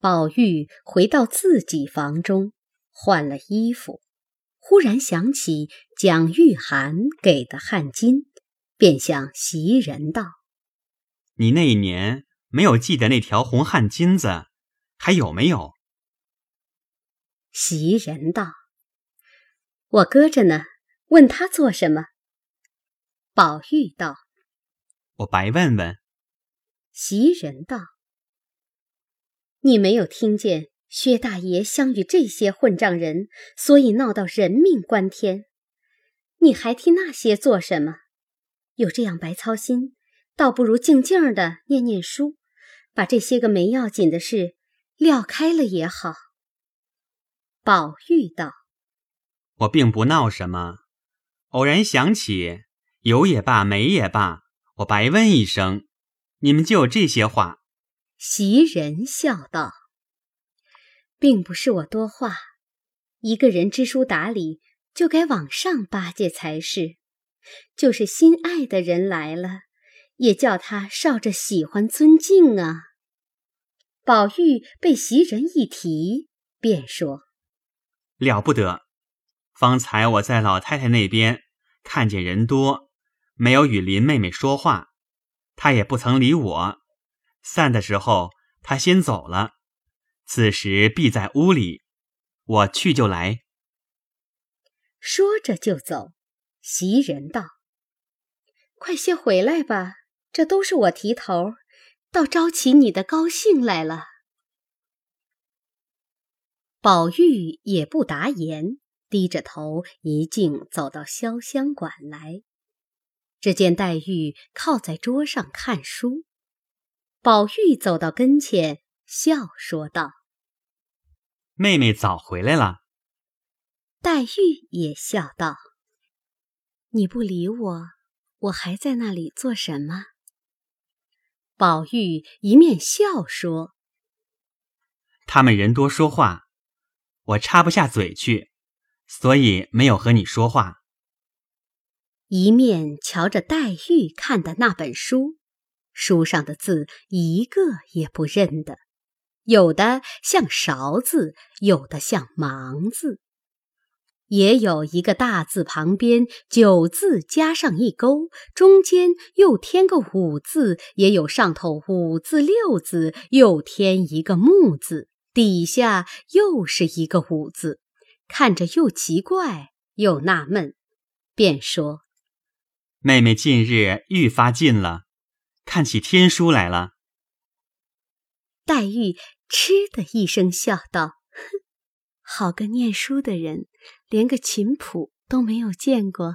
宝玉回到自己房中，换了衣服，忽然想起蒋玉菡给的汗巾，便向袭人道：“你那一年没有记得那条红汗巾子，还有没有？”袭人道：“我搁着呢，问他做什么？”宝玉道：“我白问问。”袭人道：“你没有听见薛大爷相与这些混账人，所以闹到人命关天。你还替那些做什么？有这样白操心，倒不如静静的念念书，把这些个没要紧的事撂开了也好。”宝玉道：“我并不闹什么，偶然想起，有也罢，没也罢，我白问一声。”你们就有这些话？袭人笑道：“并不是我多话，一个人知书达理，就该往上巴结才是。就是心爱的人来了，也叫他少着喜欢尊敬啊。”宝玉被袭人一提，便说：“了不得！方才我在老太太那边看见人多，没有与林妹妹说话。”她也不曾理我，散的时候他先走了，此时必在屋里，我去就来。说着就走。袭人道：“快些回来吧，这都是我提头，倒招起你的高兴来了。”宝玉也不答言，低着头一径走到潇湘馆来。只见黛玉靠在桌上看书，宝玉走到跟前，笑说道：“妹妹早回来了。”黛玉也笑道：“你不理我，我还在那里做什么？”宝玉一面笑说：“他们人多说话，我插不下嘴去，所以没有和你说话。”一面瞧着黛玉看的那本书，书上的字一个也不认得，有的像勺字，有的像芒字，也有一个大字旁边九字加上一勾，中间又添个五字，也有上头五字六字又添一个木字，底下又是一个五字，看着又奇怪又纳闷，便说。妹妹近日愈发近了，看起天书来了。黛玉嗤的一声笑道：“哼，好个念书的人，连个琴谱都没有见过。”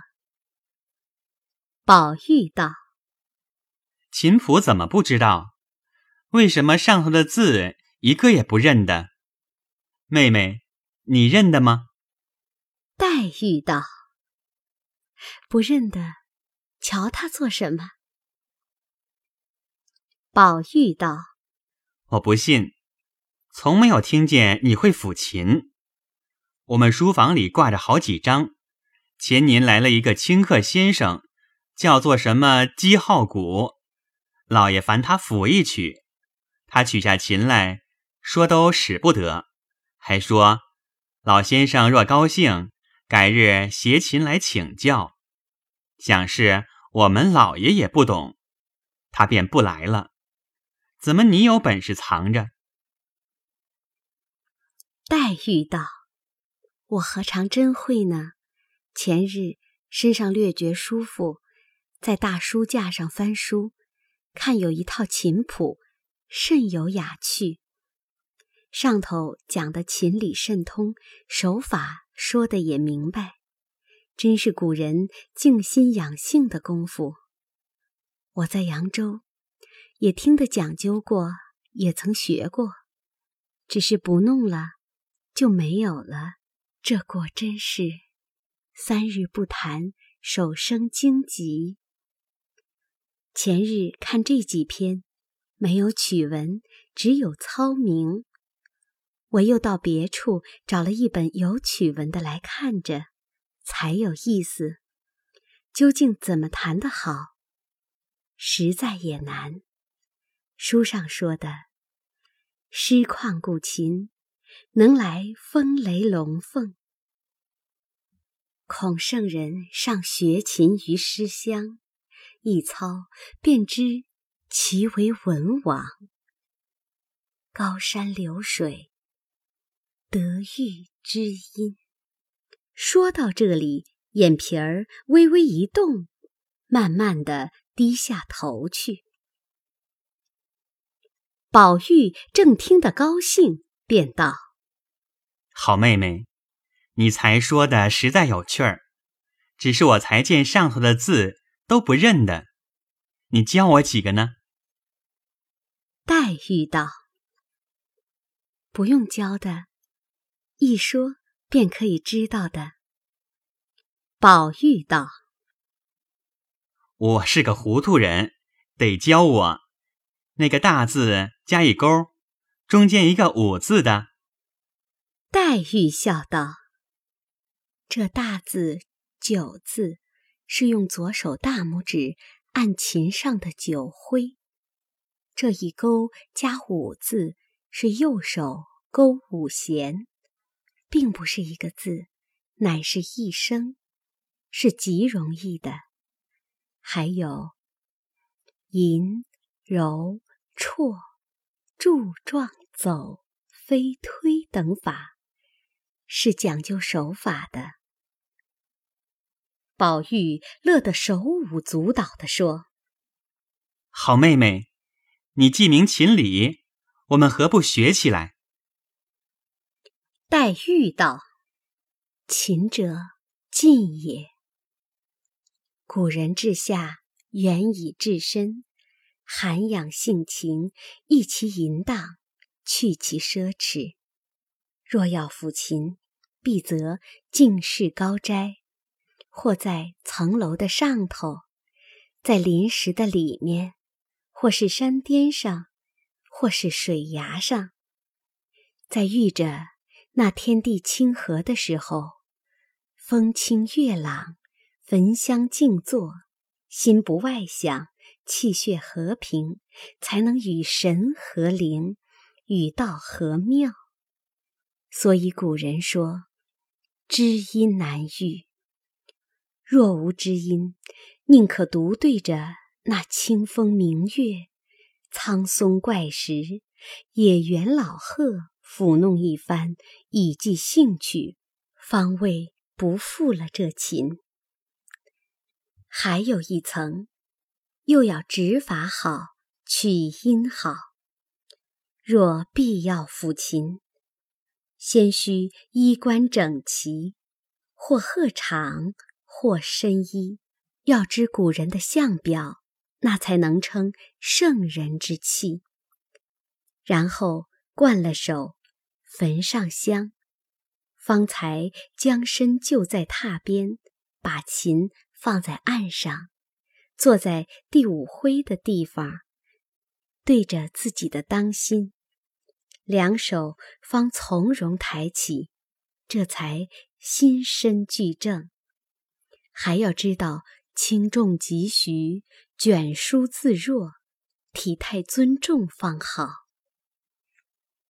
宝玉道：“琴谱怎么不知道？为什么上头的字一个也不认得？妹妹，你认得吗？”黛玉道：“不认得。”瞧他做什么？宝玉道：“我不信，从没有听见你会抚琴。我们书房里挂着好几张。前年来了一个清客先生，叫做什么姬浩谷，老爷烦他抚一曲，他取下琴来说都使不得，还说老先生若高兴，改日携琴来请教，想是。”我们老爷也不懂，他便不来了。怎么你有本事藏着？黛玉道：“我何尝真会呢？前日身上略觉舒服，在大书架上翻书，看有一套琴谱，甚有雅趣。上头讲的琴理甚通，手法说的也明白。”真是古人静心养性的功夫。我在扬州也听得讲究过，也曾学过，只是不弄了就没有了。这果真是三日不弹，手生荆棘。前日看这几篇，没有曲文，只有操名。我又到别处找了一本有曲文的来看着。才有意思，究竟怎么弹得好，实在也难。书上说的，诗旷古琴，能来风雷龙凤。孔圣人上学琴于诗乡，一操便知其为文王。高山流水，得遇知音。说到这里，眼皮儿微微一动，慢慢的低下头去。宝玉正听得高兴，便道：“好妹妹，你才说的实在有趣儿，只是我才见上头的字都不认得，你教我几个呢？”黛玉道：“不用教的，一说。”便可以知道的。宝玉道：“我是个糊涂人，得教我那个大字加一勾，中间一个五字的。”黛玉笑道：“这大字九字是用左手大拇指按琴上的九徽，这一勾加五字是右手勾五弦。”并不是一个字，乃是一声，是极容易的。还有吟、揉、绰、柱、状、走、飞、推等法，是讲究手法的。宝玉乐得手舞足蹈地说：“好妹妹，你既明琴理，我们何不学起来？”黛玉道：“勤者进也。古人治下，远以治身，涵养性情，益其淫荡，去其奢侈。若要抚琴，必则静室高斋，或在层楼的上头，在临石的里面，或是山巅上，或是水崖上，在遇着。”那天地清和的时候，风清月朗，焚香静坐，心不外想，气血和平，才能与神合灵，与道合妙。所以古人说：“知音难遇。”若无知音，宁可独对着那清风明月、苍松怪石、野原老鹤。抚弄一番，以寄兴趣，方为不负了这琴。还有一层，又要指法好，取音好。若必要抚琴，先须衣冠整齐，或鹤氅，或深衣。要知古人的相表，那才能称圣人之气。然后灌了手。焚上香，方才将身就在榻边，把琴放在案上，坐在第五徽的地方，对着自己的当心，两手方从容抬起，这才心身俱正。还要知道轻重急徐，卷舒自若，体态尊重方好。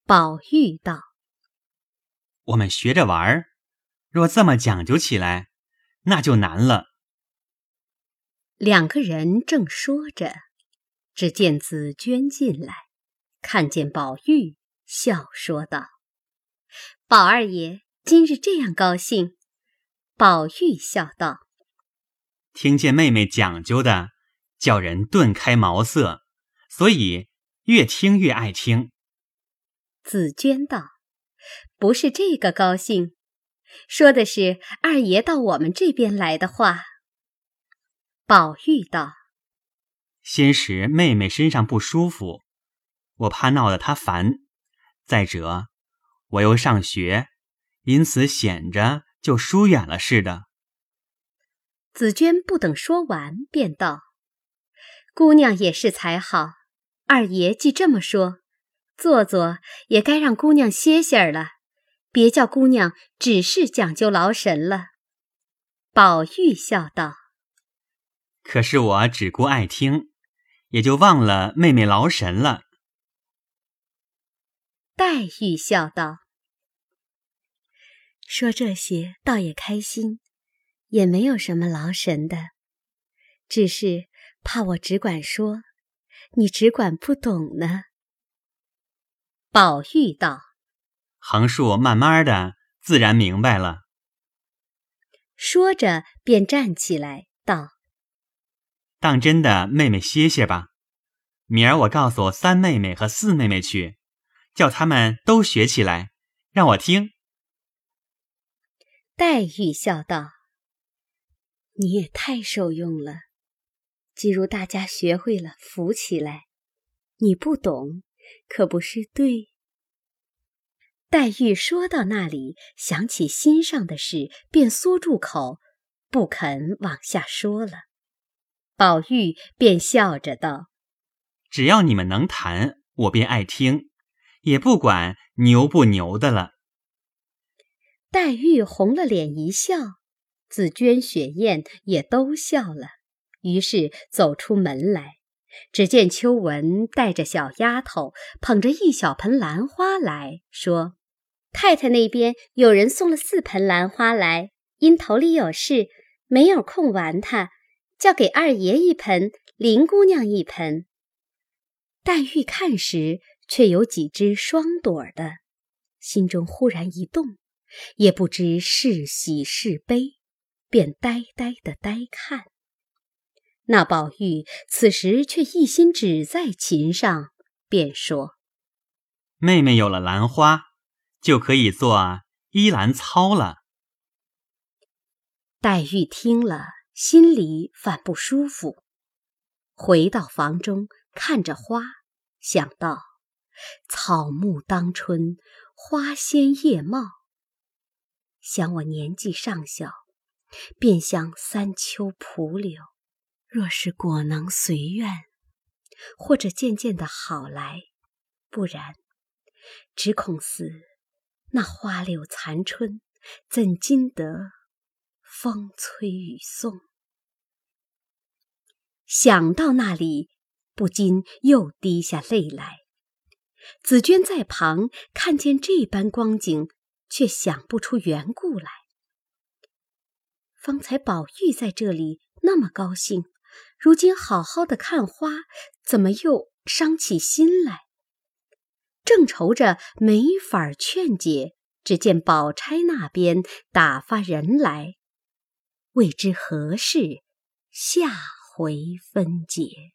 宝玉道。我们学着玩儿，若这么讲究起来，那就难了。两个人正说着，只见紫娟进来，看见宝玉，笑说道：“宝二爷今日这样高兴。”宝玉笑道：“听见妹妹讲究的，叫人顿开茅塞，所以越听越爱听。”紫娟道。不是这个高兴，说的是二爷到我们这边来的话。宝玉道：“先时妹妹身上不舒服，我怕闹得她烦；再者，我又上学，因此显着就疏远了似的。”紫娟不等说完，便道：“姑娘也是才好，二爷既这么说。”坐坐也该让姑娘歇歇儿了，别叫姑娘只是讲究劳神了。宝玉笑道：“可是我只顾爱听，也就忘了妹妹劳神了。”黛玉笑道：“说这些倒也开心，也没有什么劳神的，只是怕我只管说，你只管不懂呢。”宝玉道：“横竖慢慢的，自然明白了。”说着便站起来道：“当真的，妹妹歇歇吧。明儿我告诉三妹妹和四妹妹去，叫他们都学起来，让我听。”黛玉笑道：“你也太受用了。既如大家学会了，扶起来，你不懂。”可不是对。黛玉说到那里，想起心上的事，便缩住口，不肯往下说了。宝玉便笑着道：“只要你们能弹，我便爱听，也不管牛不牛的了。”黛玉红了脸一笑，紫鹃、雪雁也都笑了，于是走出门来。只见秋纹带着小丫头捧着一小盆兰花来说：“太太那边有人送了四盆兰花来，因头里有事，没有空玩它，叫给二爷一盆，林姑娘一盆。”黛玉看时，却有几只双朵的，心中忽然一动，也不知是喜是悲，便呆呆的呆看。那宝玉此时却一心只在琴上，便说：“妹妹有了兰花，就可以做依兰操了。”黛玉听了，心里反不舒服，回到房中，看着花，想到：“草木当春，花鲜叶茂。想我年纪尚小，便像三秋蒲柳。”若是果能随愿，或者渐渐的好来，不然，只恐似那花柳残春，怎经得风吹雨送？想到那里，不禁又滴下泪来。紫鹃在旁看见这般光景，却想不出缘故来。方才宝玉在这里那么高兴。如今好好的看花，怎么又伤起心来？正愁着没法劝解，只见宝钗那边打发人来，未知何事，下回分解。